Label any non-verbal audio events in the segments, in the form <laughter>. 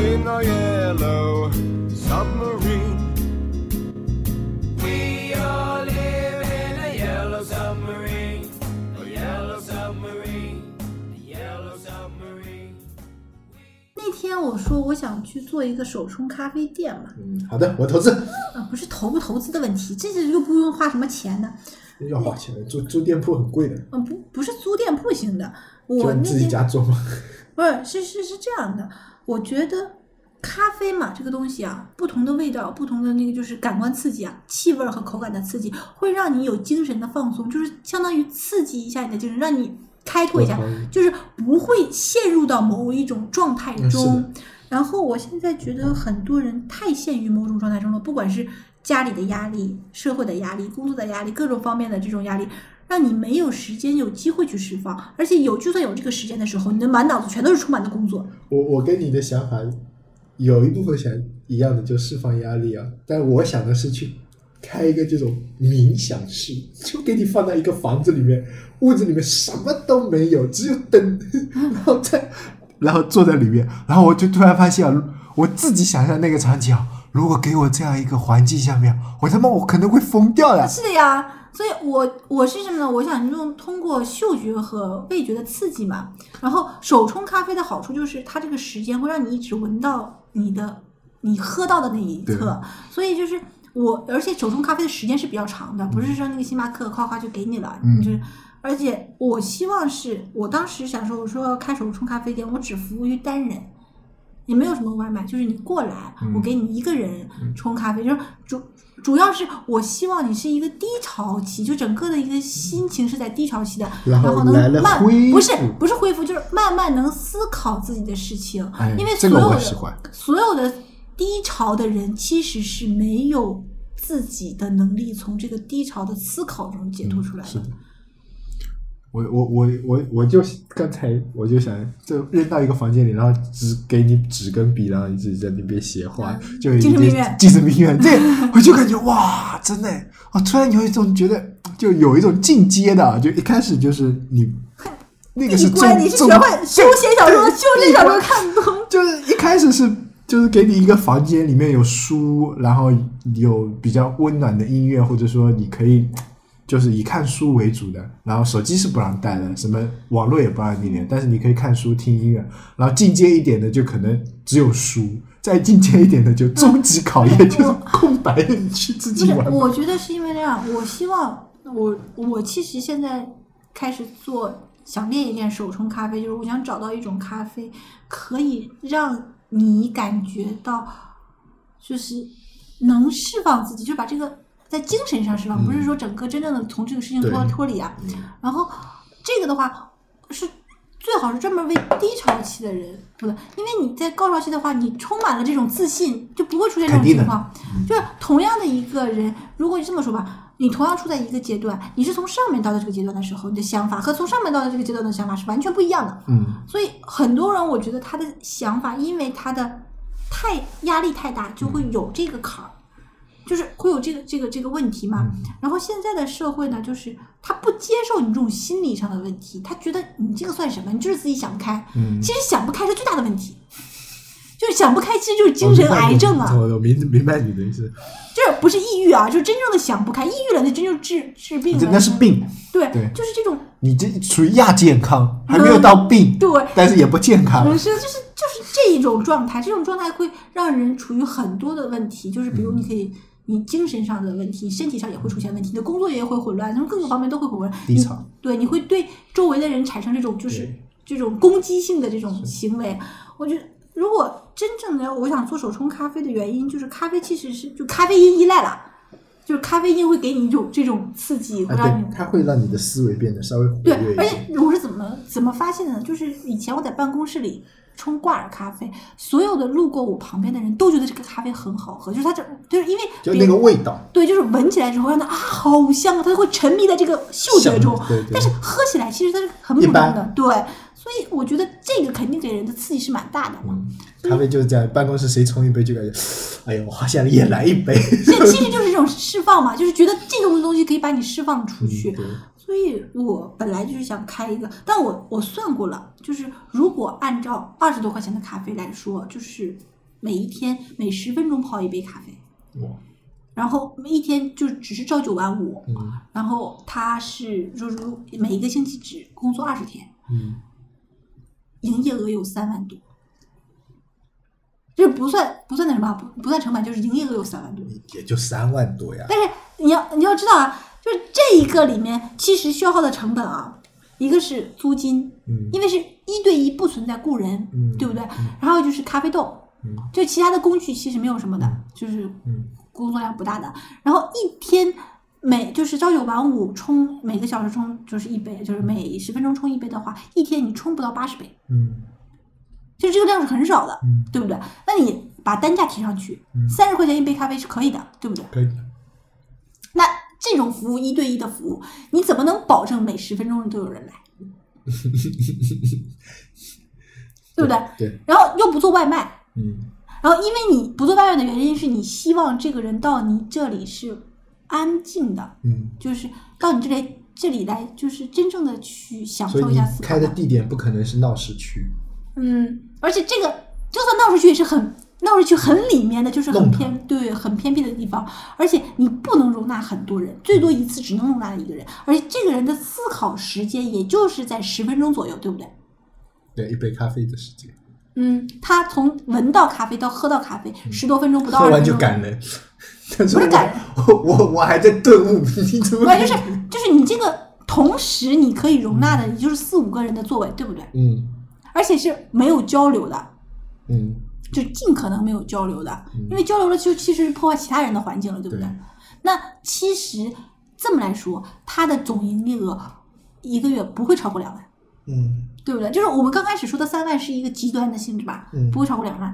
Beneath the waves in our yellow submarine. We all live in a yellow submarine, a yellow submarine, a yellow submarine. 那天我说我想去做一个手冲咖啡店嘛，嗯，好的，我投资。啊，不是投不投资的问题，这是又不用花什么钱的，要花钱的，租租店铺很贵的，嗯，不不是租店铺型的，我就你自己家做嘛。不是是是是这样的，我觉得咖啡嘛这个东西啊，不同的味道，不同的那个就是感官刺激啊，气味儿和口感的刺激，会让你有精神的放松，就是相当于刺激一下你的精神，让你开拓一下就是不会陷入到某一种状态中。然后我现在觉得很多人太陷于某种状态中了，不管是家里的压力、社会的压力、工作的压力，各种方面的这种压力，让你没有时间、有机会去释放。而且有，就算有这个时间的时候，你的满脑子全都是充满的工作。我我跟你的想法有一部分想一样的，就释放压力啊。但我想的是去开一个这种冥想室，就给你放在一个房子里面，屋子里面什么都没有，只有灯，<laughs> 然后在然后坐在里面，然后我就突然发现啊，我自己想象那个场景啊，如果给我这样一个环境下面，我他妈我可能会疯掉呀。是的呀，所以我我是什么呢？我想用通过嗅觉和味觉的刺激嘛。然后手冲咖啡的好处就是它这个时间会让你一直闻到你的你喝到的那一刻，所以就是。我而且手冲咖啡的时间是比较长的，不是说那个星巴克夸夸就给你了，就是。而且我希望是我当时想说，我说要开手冲咖啡店，我只服务于单人，也没有什么外卖，就是你过来，嗯。我给你一个人冲咖啡，就是主主要是我希望你是一个低潮期，就整个的一个心情是在低潮期的，然后能慢不是不是恢复，就是慢慢能思考自己的事情，哎因为所有的所有的低潮的人其实是没有自己的能力从这个低潮的思考中解脱出来是的。我我我我我就刚才我就想，就扔到一个房间里，然后只给你纸跟笔，然后你自己在那边写画，就已精神经病院精神病院，对，我就感觉哇，真的，我突然有一种觉得，就有一种进阶的，就一开始就是你 <laughs> 那个是你乖，中中你是学会修仙小说、修仙小说看多。就是一开始是就是给你一个房间，里面有书，然后有比较温暖的音乐，或者说你可以就是以看书为主的，然后手机是不让带的，什么网络也不让你连，但是你可以看书、听音乐。然后进阶一点的就可能只有书，再进阶一点的就终极考验，就是空白的，你去自不是，己。我觉得是因为那样。我希望我我其实现在开始做，想练一练手冲咖啡，就是我想找到一种咖啡，可以让你感觉到，就是能释放自己，就把这个在精神上释放，不是说整个真正的从这个事情脱对脱离啊。然后这个的话是最好是专门为低潮期的人，不对，因为你在高潮期的话，你充满了这种自信，就不会出现这种情况。就是同样的一个人，如果你这么说吧，你同样处在一个阶段，你是从上面到的这个阶段的时候，你的想法和从上面到的这个阶段的想法是完全不一样的。嗯，所以很多人，我觉得他的想法，因为他的太压力太大，就会有这个坎儿，就是会有这个这个这个问题嘛。然后现在的社会呢，就是他不接受你这种心理上的问题，他觉得你这个算什么？你就是自己想不开。嗯其实想不开是最大的问题，就是想不开，其实就是精神癌症啊。我我明明白你的意思，这不是抑郁啊，就是真正的想不开，抑郁了那真就治治病了。这那是病，对，对就是这种，你这属于亚健康，还没有到病，对，但是也不健康。不是，就是就是这一种状态，这种状态会让人处于很多的问题，就是比如你可以。你精神上的问题，身体上也会出现问题，你的工作也会混乱，从各个方面都会混乱。低对，你会对周围的人产生这种就是这种攻击性的这种行为。我觉得，如果真正的我想做手冲咖啡的原因，就是咖啡其实是就咖啡因依赖了，就是咖啡因会给你一种这种刺激，会啊，让你对，它会让你的思维变得稍微活对，而跃一些。且我是怎么么怎么发现的呢？就是以前我在办公室里冲挂耳咖啡，所有的路过我旁边的人都觉得这个咖啡很好喝，就是它这就是因为就那别个味道，对，就是闻起来之后让他啊好香啊，他会沉迷在这个嗅觉中。对对，但是喝起来其实它是很普通的，对，所以我觉得这个肯定给人的刺激是蛮大的嘛。咖啡就是这样，办公室谁冲一杯就感觉，<sighs> 哎呀，我好想也来一杯。这其实就是这种释放嘛，就是觉得这种东西可以把你释放出去。嗯所以我本来就是想开一个，但我我算过了，就是如果按照二十多块钱的咖啡来说，就是每一天每十分钟泡一杯咖啡，哇，然后一天就只是朝九晚五，嗯然后他是如如每一个星期只工作二十天，嗯，营业额有三万多，就是不算不算那什么，不不算成本，就是营业额有三万多。也就三万多呀。但是你要你要知道啊，就是这一个里面其实消耗的成本啊，一个是租金，嗯因为是一对一不存在雇人，嗯对不对？然后就是咖啡豆，嗯就其他的工具其实没有什么的，嗯就是嗯工作量不大的。然后一天每就是朝九晚五冲每个小时冲就是一杯，就是每十分钟冲一杯的话，一天你冲不到八十杯，嗯其实这个量是很少的，嗯，对不对？那你把单价提上去嗯，三十块钱一杯咖啡是可以的，对不对？可以的。那这种服务一对一的服务，你怎么能保证每十分钟都有人来？<laughs> 对不对？对，然后又不做外卖，嗯然后因为你不做外卖的原因是你希望这个人到你这里是安静的，嗯，就是到你这里这里来，就是真正的去享受一下开的地点不可能是闹市区。嗯，而且这个就算闹市区也是很闹市区很里面的，就是很偏对很偏僻的地方，而且你不能容纳很多人，最多一次只能容纳一个人，而且这个人的思考时间也就是在十分钟左右，对不对？对，一杯咖啡的时间，嗯，他从闻到咖啡到喝到咖啡十多分钟不到喝完就赶人。<laughs> 但是不是赶人我我我还在顿悟，你怎么？对，就是就是你这个同时你可以容纳的也就是四五个人的座位，对不对？嗯而且是没有交流的，嗯就尽可能没有交流的，因为交流了就其实是破坏其他人的环境了，对不对？对那其实这么来说，它的总营业额一个月不会超过两万，嗯对不对？就是我们刚开始说的三万是一个极端的性质吧，嗯不会超过两万。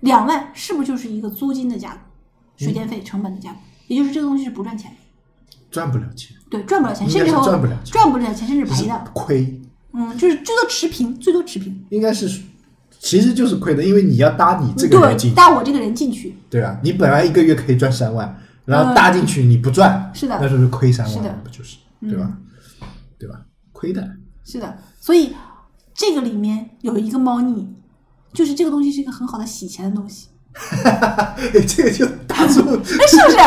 两万是不是就是一个租金的价格、水电费、成本的价格？也就是这个东西是不赚钱的，赚不了钱，对，赚不了钱，甚至还赚不了钱赚不了钱，甚至赔的。亏，嗯，就是最多持平，最多持平。应该是，其实就是亏的，因为你要搭你这个人进搭我这个人进去，对啊？你本来一个月可以赚三万，然后嗯搭进去你不赚，是的那就是亏三万，不就是对吧？对吧？亏的，是的，所以这个里面有一个猫腻，就是这个东西是一个很好的洗钱的东西，<laughs> 这个就。哎，是不是？<laughs> 对不对？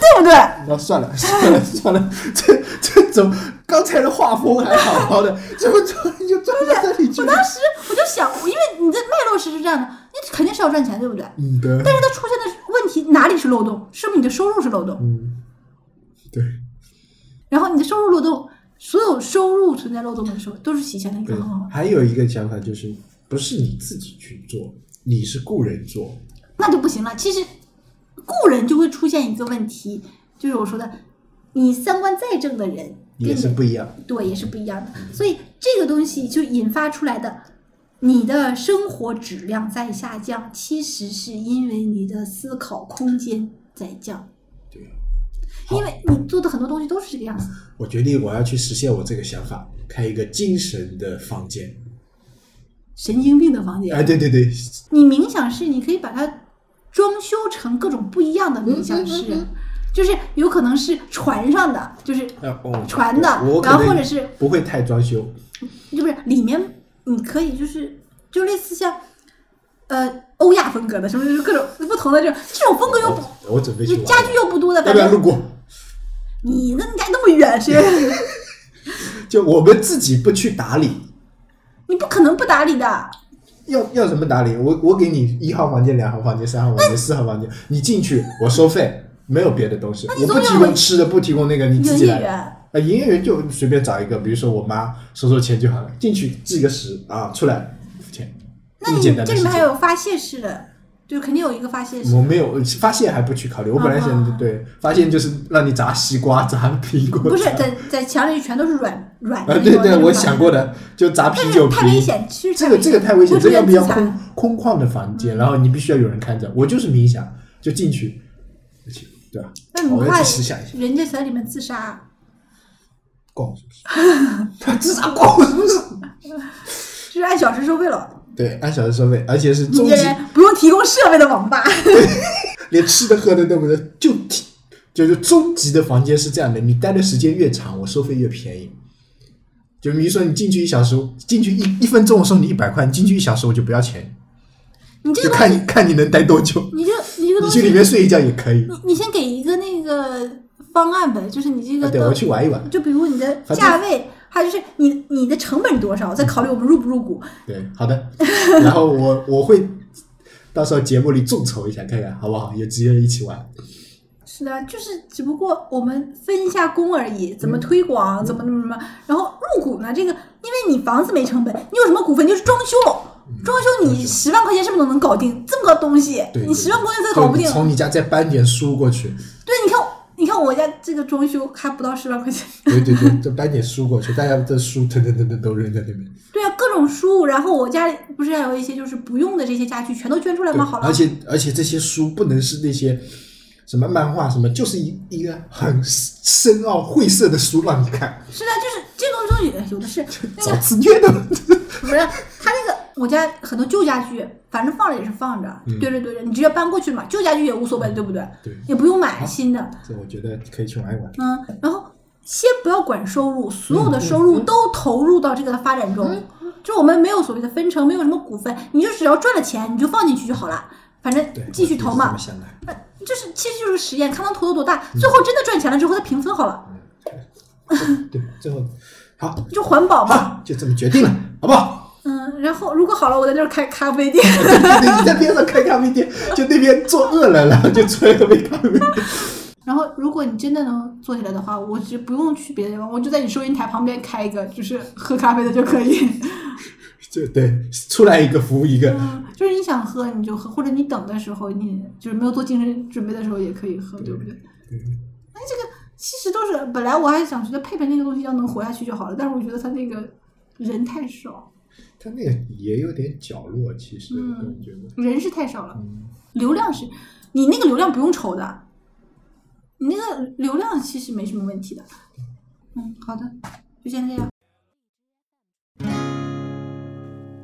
对不对？那算了算了算了，这这怎么刚才的画风还好好的，怎么突然就转到这里去了？我当时我就想，因为你的脉络是是这样的，你肯定是要赚钱，对不对？嗯，对，但是它出现的问题哪里是漏洞？是不是你的收入是漏洞？嗯，对然后你的收入漏洞，所有收入存在漏洞的时候，都是洗钱的一个对很好。。还有一个想法就是，不是你自己去做，你是雇人做，那就不行了。其实雇人就会出现一个问题，就是我说的，你三观再正的人也是不一样。对，也是不一样的。所以这个东西就引发出来的，你的生活质量在下降，其实是因为你的思考空间在降。对，因为你做的很多东西都是这个样子。我决定我要去实现我这个想法，开一个精神的房间。神经病的房间，哎，对对对，你冥想是，你可以把它装修成各种不一样的冥想室，嗯就是有可能是船上的，就是船的然后或者是不会太装修，就不是里面你可以就是就类似像呃欧亚风格的，什么就是各种不同的这种这种风格又不我我准备家具又不多的，要反正不要路过？你那你家那么远是，<laughs> 就我们自己不去打理，你不可能不打理的。要要怎么打理？我我给你一号房间、两号房间、三号房间、四号房间，你进去我收费，没有别的东西，我不提供吃的，不提供那个，你自己来。啊，营业员就随便找一个，比如说我妈收收钱就好了，进去记个时啊，出来付钱，这么那你简单。这里面还有发泄式的，就肯定有一个发泄我没有发现还不去考虑，我本来想啊对发现就是让你砸西瓜、<laughs> 砸苹果，不是在在墙里全都是软软的啊，对对，我想过的，就砸啤酒瓶，太危险，其实这个这个太危险，这要不要现自残空空旷的房间，然后你必须要有人看着。我就是冥想，就进去，对吧？我要那你快去实想一下，人家在里面自杀，<laughs> 逛是不是？<laughs> 他自杀逛是不是？就是按小时收费了。对，按小时收费，而且是你终极，这人不用提供设备的网吧，<laughs> 连吃的喝的都不能，就提就是终极的房间是这样的，你待的时间越长，我收费越便宜。就比如说你进去一小时，进去一一分钟我收你一百块，你进去一小时我就不要钱，你这就看个东西，你看你能待多久。你这 <laughs> 你这个你去里，面睡一觉也可以，你你先给一个那个方案呗，就是你这个啊对，都我去玩一玩。就比如你的反正价位，还有就是你你的成本多少，再考虑我们入不入股。对，好的。然后我我会到时候节目里众筹一下，看看好不好？有机会一起玩。是的，就是只不过我们分一下工而已，怎么推广，怎么怎么怎么，然后入股呢？这个因为你房子没成本，你有什么股份？你就是装修，装修你十万块钱是不是都能搞定？这么个东西对，你十万块钱再搞不定。从你家再搬点书过去。我家这个装修还不到十万块钱。对 <laughs> 对对，就搬点书过去，大家的书腾腾腾腾都扔在那边。对啊，各种书，然后我家里不是还有一些就是不用的这些家具，全都捐出来对吗？好了，而且而且这些书不能是那些什么漫画什么，就是一一个很深奥晦涩的书让你看，是的，就是这种东西有的是那找个自虐的。不是他那个，我家很多旧家具，反正放着也是放着，对着对着，你直接搬过去嘛，旧家具也无所谓，对不对？对，也不用买新的，这我觉得可以去玩一玩。嗯，然后先不要管收入，所有的收入都投入到这个的发展中，就我们没有所谓的分成，没有什么股份，你就只要赚了钱，你就放进去就好了，反正，继续投嘛就是其实就是实验，看能投的多大，最后真的赚钱了之后再平分好了，对，最后好，就环保嘛。就这么决定了，好不好？嗯，然后如果好了，我在那儿开咖啡店。<laughs> 你在边上开咖啡店，<laughs> 就那边坐饿了，然后就出来喝杯咖啡。<laughs> 然后，如果你真的能做起来的话，我就不用去别的地方，我就在你收银台旁边开一个，就是喝咖啡的就可以。就对，出来一个服务一个。嗯，就是你想喝你就喝，或者你等的时候，你就是没有做精神准备的时候也可以喝，对不对？对哎，这个其实都是本来我还想觉得佩佩那个东西要能活下去就好了，但是我觉得他那个人太少，他那个也有点角落，其实嗯我觉得。人是太少了，嗯，流量是你那个流量不用愁的，你那个流量其实没什么问题的。嗯，好的，就先这样。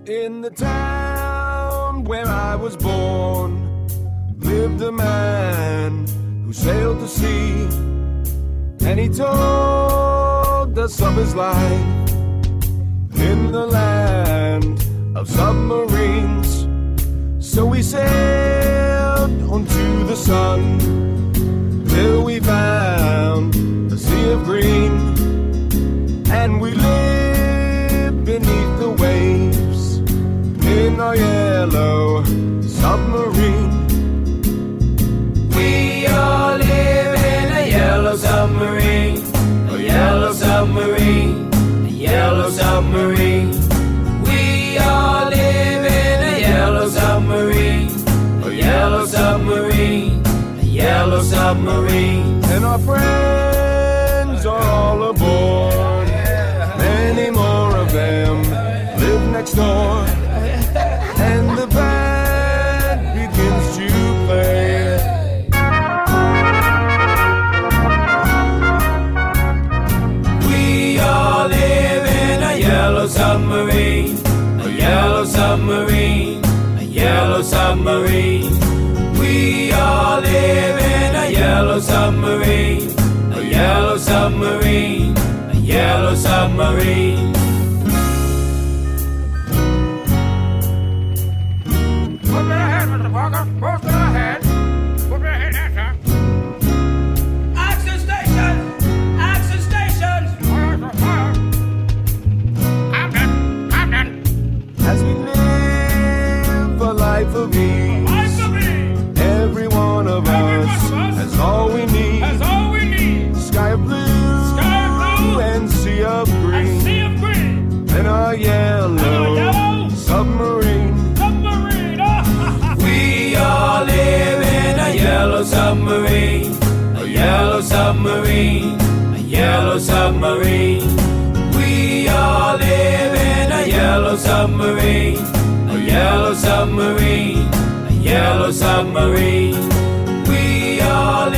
In the town where I was born lived a man who sailed the sea, and he told us of his life in the land submarine. We all live in a yellow submarine, a yellow submarine, a yellow submarine. And our friends submarine, a yellow submarine, a yellow submarine. We all live in a yellow submarine, a yellow submarine, a yellow submarine. Submarine. We all live in a yellow submarine, a yellow submarine, a yellow submarine. We all